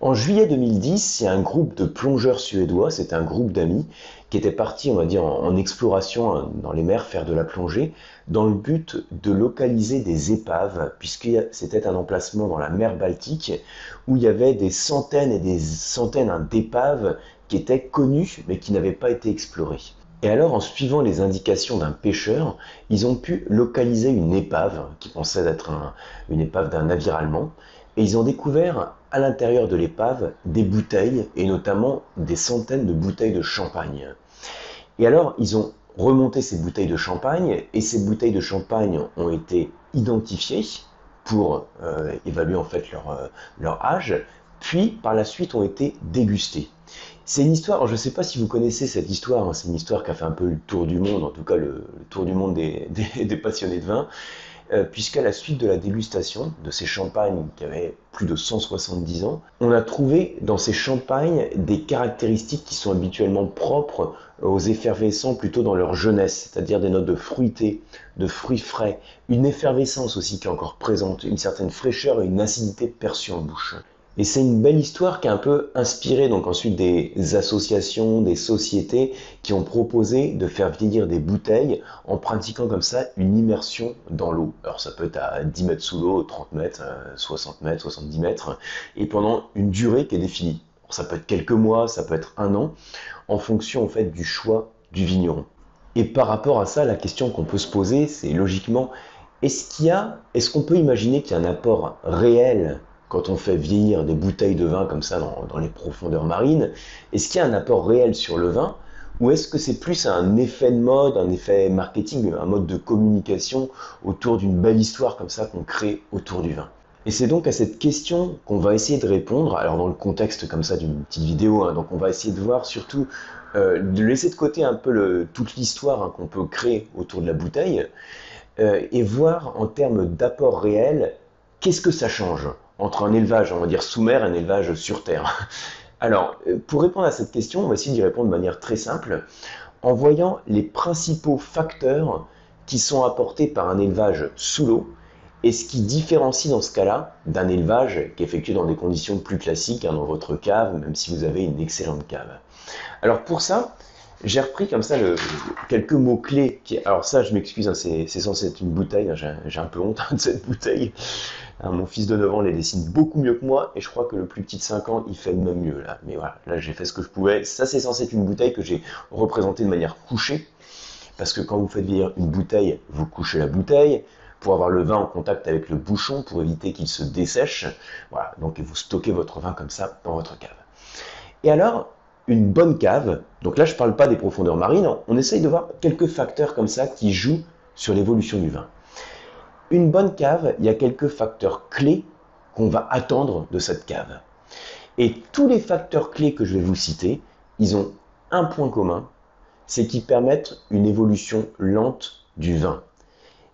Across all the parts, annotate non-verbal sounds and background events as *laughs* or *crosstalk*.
En juillet 2010, il y a un groupe de plongeurs suédois, c'était un groupe d'amis, qui était parti, on va dire, en, exploration hein, dans les mers, faire de la plongée, dans le but de localiser des épaves, puisque c'était un emplacement dans la mer Baltique où il y avait des centaines et des centaines hein, d'épaves qui étaient connues mais qui n'avaient pas été explorées. Et alors, en suivant les indications d'un pêcheur, ils ont pu localiser une épave qui pensait être une épave d'un navire allemand. Et ils ont découvert à l'intérieur de l'épave des bouteilles, et notamment des centaines de bouteilles de champagne. Et alors, ils ont remonté ces bouteilles de champagne, et ces bouteilles de champagne ont été identifiées pour euh, évaluer en fait leur, euh, leur âge, puis par la suite ont été dégustées. C'est une histoire, je ne sais pas si vous connaissez cette histoire, hein, c'est une histoire qui a fait un peu le tour du monde, en tout cas le, tour du monde des, *laughs* passionnés de vin, euh, puisqu'à la suite de la dégustation de ces champagnes qui avaient plus de 170 ans, on a trouvé dans ces champagnes des caractéristiques qui sont habituellement propres aux effervescents plutôt dans leur jeunesse, c'est-à-dire des notes de fruité, de fruits frais, une effervescence aussi qui est encore présente, une certaine fraîcheur et une acidité perçue en bouche. Et c'est une belle histoire qui a un peu inspiré donc ensuite des associations, des sociétés qui ont proposé de faire vieillir des bouteilles en pratiquant comme ça une immersion dans l'eau. Alors ça peut être à 10 mètres sous l'eau, 30 mètres, 60 mètres, 70 mètres, et pendant une durée qui est définie. ça peut être quelques mois, ça peut être un an, en fonction en fait du choix du vigneron. Et par rapport à ça, la question qu'on peut se poser, c'est logiquement, est-ce qu'il y a, est-ce qu'on peut imaginer qu'il y a un apport réel quand on fait vieillir des bouteilles de vin comme ça dans, les profondeurs marines, est-ce qu'il y a un apport réel sur le vin ou est-ce que c'est plus un effet de mode, un effet marketing, un mode de communication autour d'une belle histoire comme ça qu'on crée autour du vin? Et c'est donc à cette question qu'on va essayer de répondre, alors dans le contexte comme ça d'une petite vidéo, hein, donc on va essayer de voir surtout, euh, de laisser de côté un peu toute l'histoire hein, qu'on peut créer autour de la bouteille, euh, et voir en termes d'apport réel, qu'est-ce que ça change? Entre un élevage, on va dire sous mer et un élevage sur terre *laughs* Alors, euh, pour répondre à cette question, on va essayer d'y répondre de manière très simple en voyant les principaux facteurs qui sont apportés par un élevage sous l'eau et ce qui différencie dans ce cas-là d'un élevage qui est effectué dans des conditions plus classiques, hein, dans votre cave, même si vous avez une excellente cave? Alors pour ça, j'ai repris comme ça quelques mots-clés. Alors ça, je m'excuse, hein, c'est censé être une bouteille, hein, j'ai un peu honte *laughs* de cette bouteille. Hein, mon fils de 9 ans les dessine beaucoup mieux que moi, et je crois que le plus petit de 5 ans, il fait le même mieux là. Mais voilà, là j'ai fait ce que je pouvais. Ça, c'est censé être une bouteille que j'ai représentée de manière couchée, parce que quand vous faites vieillir une bouteille, vous couchez la bouteille pour avoir le vin en contact avec le bouchon, pour éviter qu'il se dessèche. Voilà, donc vous stockez votre vin comme ça dans votre cave. Et alors, une bonne cave, donc là je ne parle pas des profondeurs marines, on essaye de voir quelques facteurs comme ça qui jouent sur l'évolution du vin. Une bonne cave, il y a quelques facteurs clés qu'on va attendre de cette cave. Et tous les facteurs clés que je vais vous citer, ils ont un point commun, c'est qu'ils permettent une évolution lente du vin.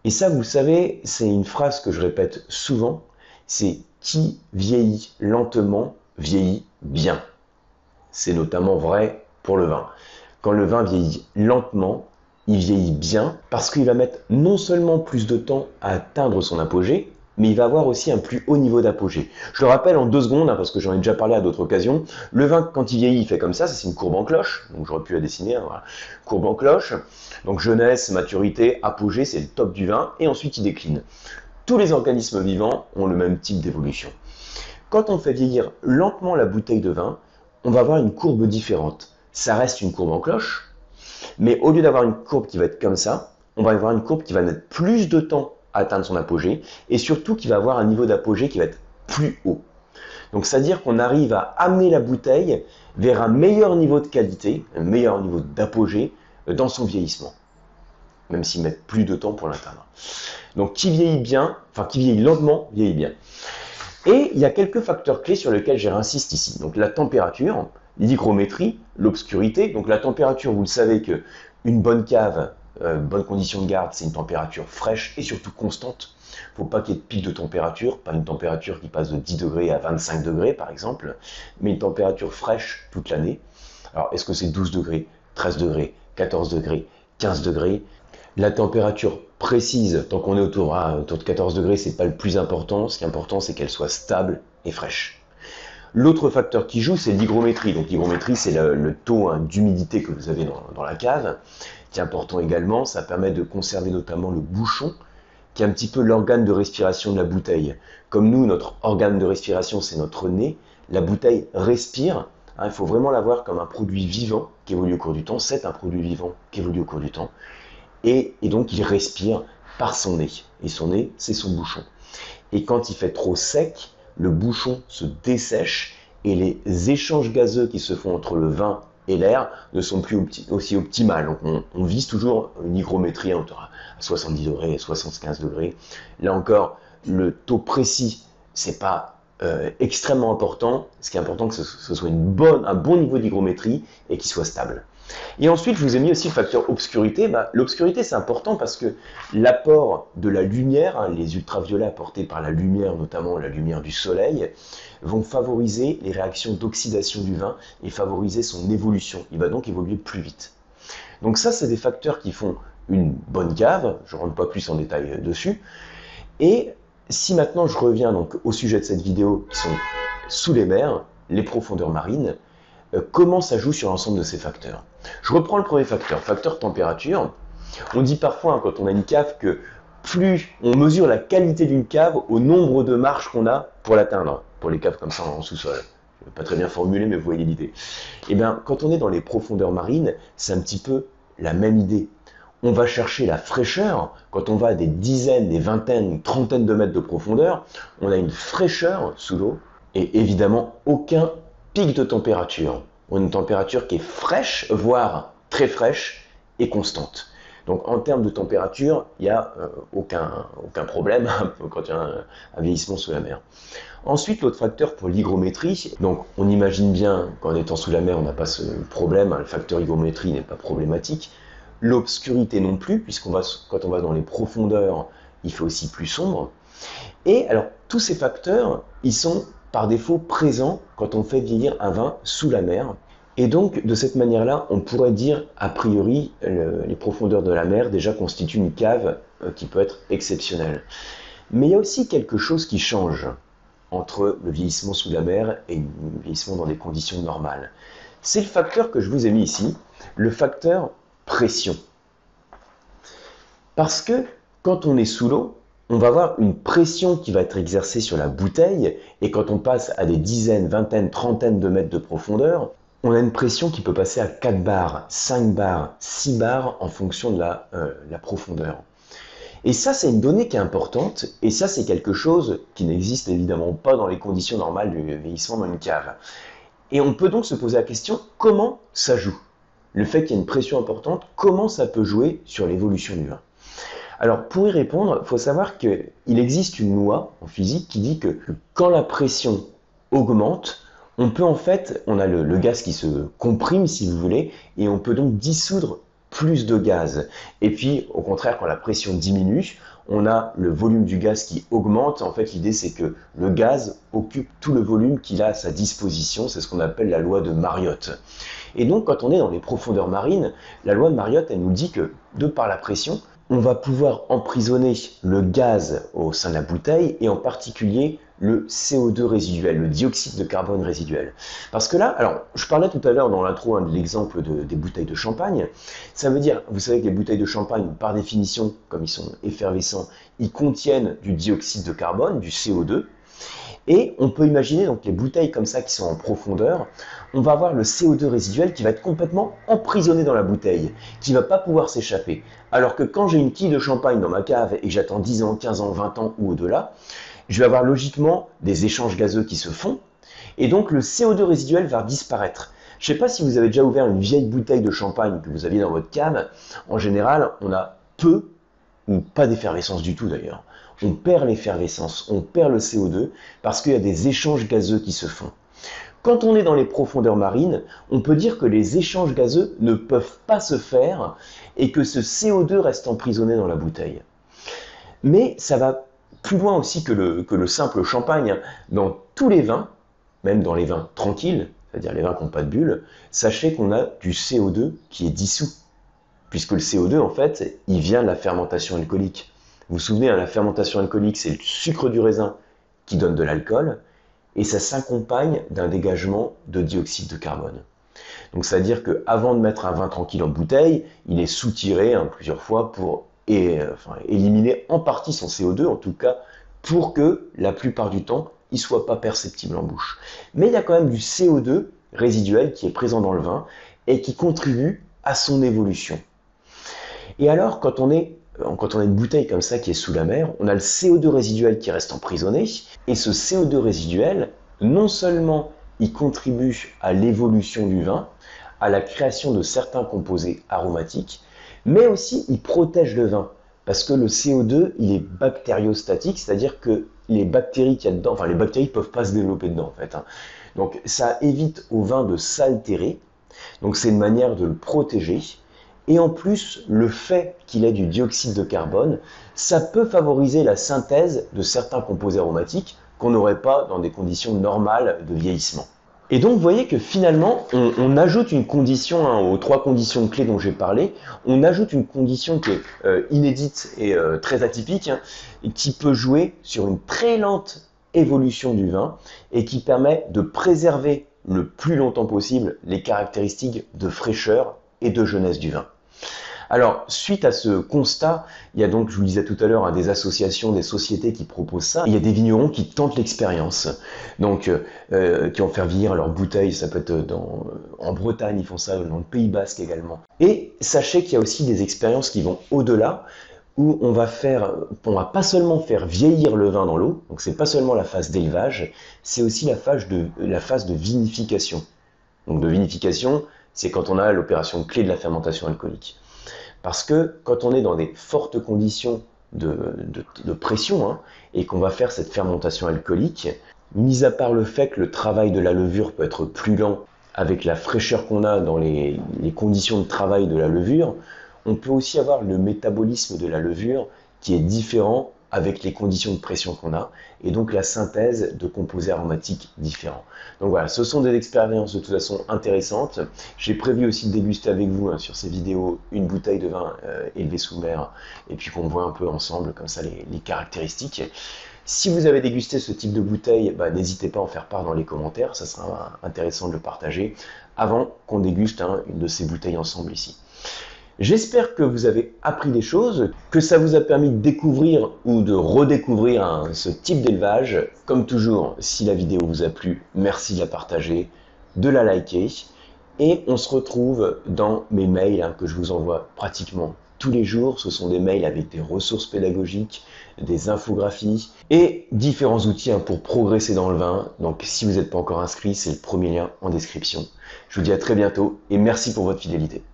Et ça, vous savez, c'est une phrase que je répète souvent, c'est qui vieillit lentement vieillit bien. C'est notamment vrai pour le vin. Quand le vin vieillit lentement, il vieillit bien parce qu'il va mettre non seulement plus de temps à atteindre son apogée, mais il va avoir aussi un plus haut niveau d'apogée. Je le rappelle en deux secondes, hein, parce que j'en ai déjà parlé à d'autres occasions, le vin, quand il vieillit, il fait comme ça, c'est une courbe en cloche, donc j'aurais pu la dessiner, hein, courbe en cloche, donc jeunesse, maturité, apogée, c'est le top du vin, et ensuite il décline. Tous les organismes vivants ont le même type d'évolution. Quand on fait vieillir lentement la bouteille de vin, on va avoir une courbe différente. Ça reste une courbe en cloche, mais au lieu d'avoir une courbe qui va être comme ça, on va avoir une courbe qui va mettre plus de temps à atteindre son apogée, et surtout qui va avoir un niveau d'apogée qui va être plus haut. Donc c'est-à-dire qu'on arrive à amener la bouteille vers un meilleur niveau de qualité, un meilleur niveau d'apogée euh, dans son vieillissement, même s'il met plus de temps pour l'atteindre. Donc qui vieillit bien, enfin qui vieillit lentement, vieillit bien. Et il y a quelques facteurs clés sur lesquels j'insiste ici. Donc la température, l'hygrométrie, l'obscurité. Donc la température, vous le savez que une bonne cave, euh, bonne condition de garde, c'est une température fraîche et surtout constante. Il faut pas qu'il y ait de pic de température, pas une température qui passe de 10 degrés à 25 degrés par exemple, mais une température fraîche toute l'année. Alors est-ce que c'est 12 degrés, 13 degrés, 14 degrés, 15 degrés? La température précise, tant qu'on est autour, autour de 14 degrés, c'est pas le plus important. Ce qui est important, c'est qu'elle soit stable et fraîche. L'autre facteur qui joue, c'est l'hygrométrie. Donc l'hygrométrie, c'est le, taux hein, d'humidité que vous avez dans, la cave, qui est important également. Ça permet de conserver notamment le bouchon, qui est un petit peu l'organe de respiration de la bouteille. Comme nous, notre organe de respiration, c'est notre nez, la bouteille respire. Hein, il faut vraiment la voir comme un produit vivant qui évolue au cours du temps. C'est un produit vivant qui évolue au cours du temps. Et, et donc, il respire par son nez. Et son nez, c'est son bouchon. Et quand il fait trop sec, le bouchon se dessèche et les échanges gazeux qui se font entre le vin et l'air ne sont plus aussi optimales. Donc on, vise toujours une hygrométrie entre 70 degrés et 75 degrés. Là encore, le taux précis, c'est pas euh, extrêmement important. Ce qui est important, que ce, soit un bon niveau d'hygrométrie et qu'il soit stable. Et ensuite, je vous ai mis aussi le facteur obscurité. Bah, l'obscurité, c'est important parce que l'apport de la lumière, hein, les ultraviolets apportés par la lumière, notamment la lumière du soleil, vont favoriser les réactions d'oxydation du vin et favoriser son évolution. Il va donc évoluer plus vite. Donc ça, c'est des facteurs qui font une bonne cave. Je ne rentre pas plus en détail dessus. Et si maintenant je reviens donc au sujet de cette vidéo, qui sont sous les mers, les profondeurs marines, euh, comment ça joue sur l'ensemble de ces facteurs? Je reprends le premier facteur, facteur température. On dit parfois hein, quand on a une cave que plus on mesure la qualité d'une cave au nombre de marches qu'on a pour l'atteindre, pour les caves comme ça en sous-sol. Pas très bien formulé, mais vous voyez l'idée. Eh bien, quand on est dans les profondeurs marines, c'est un petit peu la même idée. On va chercher la fraîcheur. Quand on va à des dizaines, des vingtaines, une trentaine de mètres de profondeur, on a une fraîcheur sous l'eau et évidemment aucun pic de température. Une température qui est fraîche, voire très fraîche et constante. Donc en termes de température, il n'y a euh, aucun, aucun problème *laughs* quand il y a un, vieillissement sous la mer. Ensuite, l'autre facteur pour l'hygrométrie, donc on imagine bien qu'en étant sous la mer, on n'a pas ce problème, hein, le facteur hygrométrie n'est pas problématique. L'obscurité non plus, puisqu'on va, quand on va dans les profondeurs, il fait aussi plus sombre. Et alors, tous ces facteurs, ils sont par défaut présent quand on fait vieillir un vin sous la mer. Et donc, de cette manière-là, on pourrait dire, a priori, les profondeurs de la mer déjà constituent une cave euh, qui peut être exceptionnelle. Mais il y a aussi quelque chose qui change entre le vieillissement sous la mer et le vieillissement dans des conditions normales. C'est le facteur que je vous ai mis ici, le facteur pression. Parce que quand on est sous l'eau, on va avoir une pression qui va être exercée sur la bouteille, et quand on passe à des dizaines, vingtaines, trentaines de mètres de profondeur, on a une pression qui peut passer à 4 bars, 5 bars, 6 bars en fonction de la, euh, la profondeur. Et ça, c'est une donnée qui est importante, et ça, c'est quelque chose qui n'existe évidemment pas dans les conditions normales du vieillissement dans une cave. Et on peut donc se poser la question, comment ça joue? Le fait qu'il y ait une pression importante, comment ça peut jouer sur l'évolution du vin alors pour y répondre, il faut savoir qu'il existe une loi en physique qui dit que quand la pression augmente, on peut en fait, on a le, gaz qui se comprime si vous voulez, et on peut donc dissoudre plus de gaz. Et puis au contraire, quand la pression diminue, on a le volume du gaz qui augmente. En fait, l'idée c'est que le gaz occupe tout le volume qu'il a à sa disposition. C'est ce qu'on appelle la loi de Mariotte. Et donc, quand on est dans les profondeurs marines, la loi de Mariotte, elle nous dit que de par la pression, on va pouvoir emprisonner le gaz au sein de la bouteille et en particulier le CO2 résiduel, le dioxyde de carbone résiduel. Parce que là, alors je parlais tout à l'heure dans l'intro hein, de l'exemple des bouteilles de champagne, ça veut dire, vous savez que les bouteilles de champagne, par définition, comme ils sont effervescents, ils contiennent du dioxyde de carbone, du CO2, et on peut imaginer donc les bouteilles comme ça qui sont en profondeur, on va avoir le CO2 résiduel qui va être complètement emprisonné dans la bouteille, qui ne va pas pouvoir s'échapper. Alors que quand j'ai une quille de champagne dans ma cave et j'attends 10 ans, 15 ans, 20 ans ou au-delà, je vais avoir logiquement des échanges gazeux qui se font, et donc le CO2 résiduel va disparaître. Je ne sais pas si vous avez déjà ouvert une vieille bouteille de champagne que vous aviez dans votre cave. En général, on a peu ou pas d'effervescence du tout d'ailleurs on perd l'effervescence, on perd le CO2 parce qu'il y a des échanges gazeux qui se font. Quand on est dans les profondeurs marines, on peut dire que les échanges gazeux ne peuvent pas se faire et que ce CO2 reste emprisonné dans la bouteille. Mais ça va plus loin aussi que le, simple champagne. Dans tous les vins, même dans les vins tranquilles, c'est-à-dire les vins qui n'ont pas de bulles, sachez qu'on a du CO2 qui est dissous. Puisque le CO2, en fait, il vient de la fermentation alcoolique. Vous vous souvenez, hein, la fermentation alcoolique, c'est le sucre du raisin qui donne de l'alcool. et ça s'accompagne d'un dégagement de dioxyde de carbone. Donc c'est-à-dire qu'avant de mettre un vin tranquille en bouteille, il est soutiré hein, plusieurs fois pour éliminer en partie son CO2, en tout cas pour que la plupart du temps, il soit pas perceptible en bouche. Mais il y a quand même du CO2 résiduel qui est présent dans le vin et qui contribue à son évolution. Et alors, quand on est quand on a une bouteille comme ça qui est sous la mer, on a le CO2 résiduel qui reste emprisonné, et ce CO2 résiduel, non seulement il contribue à l'évolution du vin, à la création de certains composés aromatiques, mais aussi il protège le vin. Parce que le CO2, il est bactériostatique, c'est-à-dire que les bactéries qu'il y a dedans, enfin les bactéries ne peuvent pas se développer dedans en fait. Hein. Donc ça évite au vin de s'altérer. Donc c'est une manière de le protéger. Et en plus, le fait qu'il ait du dioxyde de carbone, ça peut favoriser la synthèse de certains composés aromatiques qu'on n'aurait pas dans des conditions normales de vieillissement. Et donc, vous voyez que finalement, on, ajoute une condition hein, aux trois conditions clés dont j'ai parlé. On ajoute une condition qui est euh, inédite et euh, très atypique, hein, qui peut jouer sur une très lente évolution du vin et qui permet de préserver le plus longtemps possible les caractéristiques de fraîcheur et de jeunesse du vin. Alors, suite à ce constat, il y a donc, je vous le disais tout à l'heure, des associations, des sociétés qui proposent ça. Il y a des vignerons qui tentent l'expérience, donc euh, qui vont faire vieillir leurs bouteilles. Ça peut être dans, en Bretagne, ils font ça, dans le Pays Basque également. Et sachez qu'il y a aussi des expériences qui vont au-delà où on va faire, on va pas seulement faire vieillir le vin dans l'eau, donc c'est pas seulement la phase d'élevage, c'est aussi la phase de la phase de vinification. Donc de vinification, c'est quand on a l'opération clé de la fermentation alcoolique. Parce que quand on est dans des fortes conditions de, pression hein, et qu'on va faire cette fermentation alcoolique, mis à part le fait que le travail de la levure peut être plus lent avec la fraîcheur qu'on a dans les, les conditions de travail de la levure, on peut aussi avoir le métabolisme de la levure qui est différent avec les conditions de pression qu'on a, et donc la synthèse de composés aromatiques différents. Donc voilà, ce sont des expériences de toute façon intéressantes. J'ai prévu aussi de déguster avec vous hein, sur ces vidéos une bouteille de vin euh, élevé sous mer, et puis qu'on voit un peu ensemble comme ça les, caractéristiques. Si vous avez dégusté ce type de bouteille, bah, n'hésitez pas à en faire part dans les commentaires, ça sera intéressant de le partager avant qu'on déguste hein, une de ces bouteilles ensemble ici. J'espère que vous avez appris des choses, que ça vous a permis de découvrir ou de redécouvrir ce type d'élevage. Comme toujours, si la vidéo vous a plu, merci de la partager, de la liker. Et on se retrouve dans mes mails hein, que je vous envoie pratiquement tous les jours. Ce sont des mails avec des ressources pédagogiques, des infographies et différents outils hein, pour progresser dans le vin. Donc si vous n'êtes pas encore inscrit, c'est le premier lien en description. Je vous dis à très bientôt et merci pour votre fidélité.